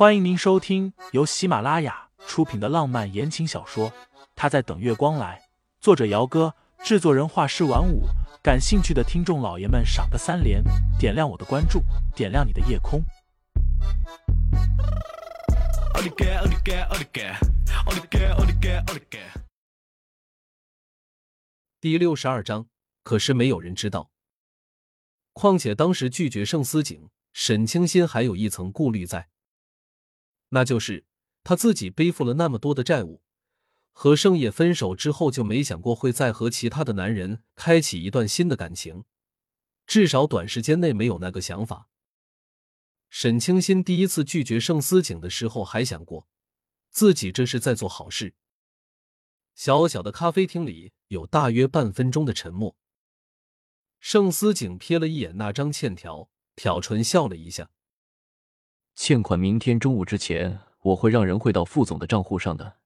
欢迎您收听由喜马拉雅出品的浪漫言情小说《他在等月光来》，作者：姚哥，制作人：画师晚舞。感兴趣的听众老爷们，赏个三连，点亮我的关注，点亮你的夜空。第六十二章，可是没有人知道。况且当时拒绝盛思景，沈清心还有一层顾虑在。那就是他自己背负了那么多的债务，和盛野分手之后就没想过会再和其他的男人开启一段新的感情，至少短时间内没有那个想法。沈清心第一次拒绝盛思景的时候，还想过自己这是在做好事。小小的咖啡厅里有大约半分钟的沉默。盛思景瞥了一眼那张欠条，挑唇笑了一下。欠款明天中午之前，我会让人汇到副总的账户上的。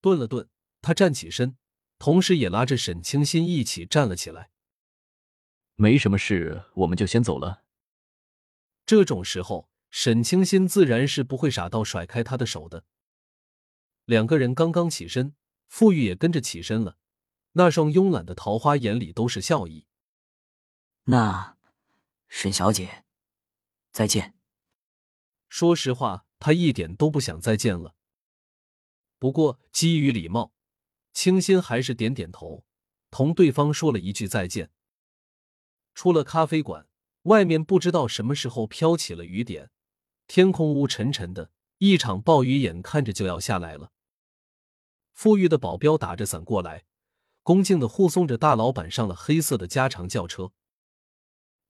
顿了顿，他站起身，同时也拉着沈清新一起站了起来。没什么事，我们就先走了。这种时候，沈清新自然是不会傻到甩开他的手的。两个人刚刚起身，傅玉也跟着起身了，那双慵懒的桃花眼里都是笑意。那，沈小姐，再见。说实话，他一点都不想再见了。不过基于礼貌，清新还是点点头，同对方说了一句再见。出了咖啡馆，外面不知道什么时候飘起了雨点，天空乌沉沉的，一场暴雨眼看着就要下来了。富裕的保镖打着伞过来，恭敬的护送着大老板上了黑色的加长轿车。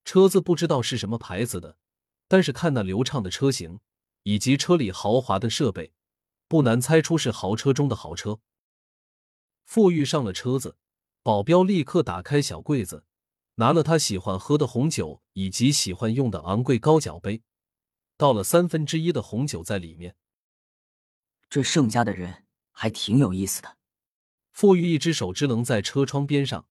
车子不知道是什么牌子的。但是看那流畅的车型，以及车里豪华的设备，不难猜出是豪车中的豪车。傅玉上了车子，保镖立刻打开小柜子，拿了他喜欢喝的红酒以及喜欢用的昂贵高脚杯，倒了三分之一的红酒在里面。这盛家的人还挺有意思的。傅玉一只手支棱在车窗边上，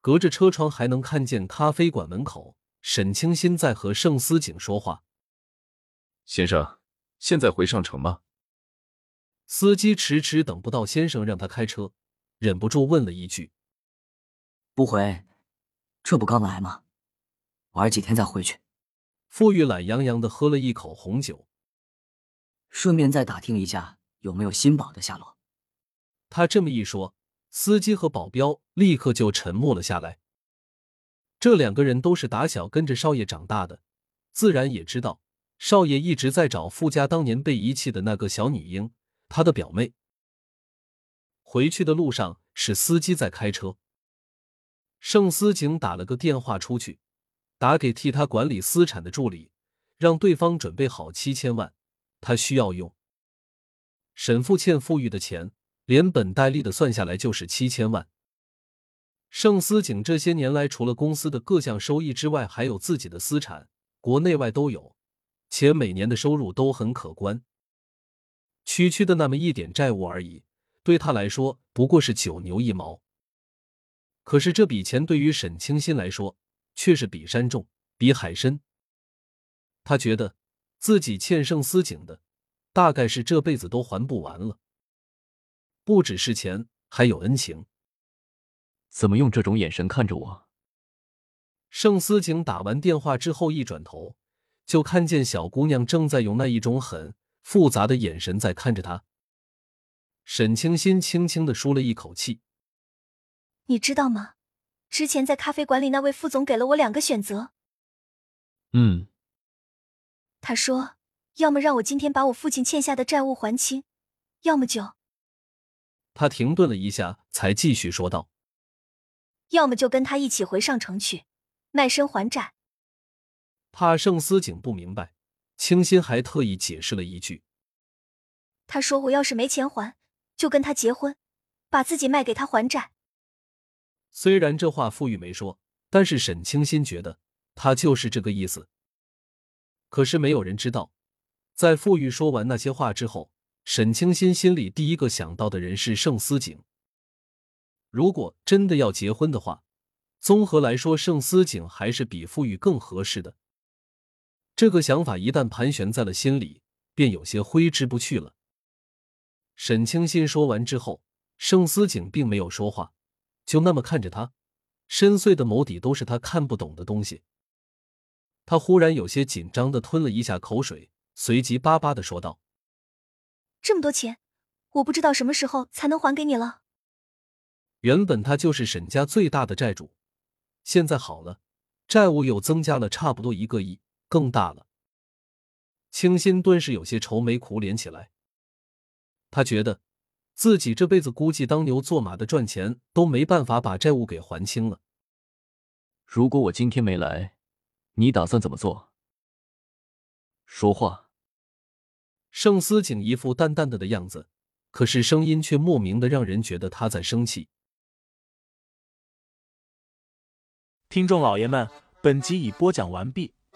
隔着车窗还能看见咖啡馆门口。沈清心在和盛思景说话：“先生，现在回上城吗？”司机迟迟等不到先生让他开车，忍不住问了一句：“不回，这不刚来吗？玩几天再回去。”傅玉懒洋洋的喝了一口红酒，顺便再打听一下有没有新宝的下落。他这么一说，司机和保镖立刻就沉默了下来。这两个人都是打小跟着少爷长大的，自然也知道少爷一直在找傅家当年被遗弃的那个小女婴，他的表妹。回去的路上是司机在开车，盛思景打了个电话出去，打给替他管理私产的助理，让对方准备好七千万，他需要用。沈父欠傅玉的钱，连本带利的算下来就是七千万。盛思景这些年来，除了公司的各项收益之外，还有自己的私产，国内外都有，且每年的收入都很可观。区区的那么一点债务而已，对他来说不过是九牛一毛。可是这笔钱对于沈清心来说，却是比山重，比海深。他觉得自己欠盛思景的，大概是这辈子都还不完了。不只是钱，还有恩情。怎么用这种眼神看着我？盛思景打完电话之后，一转头就看见小姑娘正在用那一种很复杂的眼神在看着他。沈清心轻轻的舒了一口气：“你知道吗？之前在咖啡馆里，那位副总给了我两个选择。嗯，他说，要么让我今天把我父亲欠下的债务还清，要么就……他停顿了一下，才继续说道。”要么就跟他一起回上城去，卖身还债。怕盛思景不明白，清心还特意解释了一句：“他说我要是没钱还，就跟他结婚，把自己卖给他还债。”虽然这话傅玉没说，但是沈清新觉得他就是这个意思。可是没有人知道，在傅玉说完那些话之后，沈清新心里第一个想到的人是盛思景。如果真的要结婚的话，综合来说，盛思景还是比傅玉更合适的。这个想法一旦盘旋在了心里，便有些挥之不去了。沈清心说完之后，盛思景并没有说话，就那么看着他，深邃的眸底都是他看不懂的东西。他忽然有些紧张的吞了一下口水，随即巴巴的说道：“这么多钱，我不知道什么时候才能还给你了。原本他就是沈家最大的债主，现在好了，债务又增加了差不多一个亿，更大了。”清新顿时有些愁眉苦脸起来。他觉得自己这辈子估计当牛做马的赚钱都没办法把债务给还清了。如果我今天没来，你打算怎么做？说话。盛思景一副淡淡的的样子，可是声音却莫名的让人觉得他在生气。听众老爷们，本集已播讲完毕，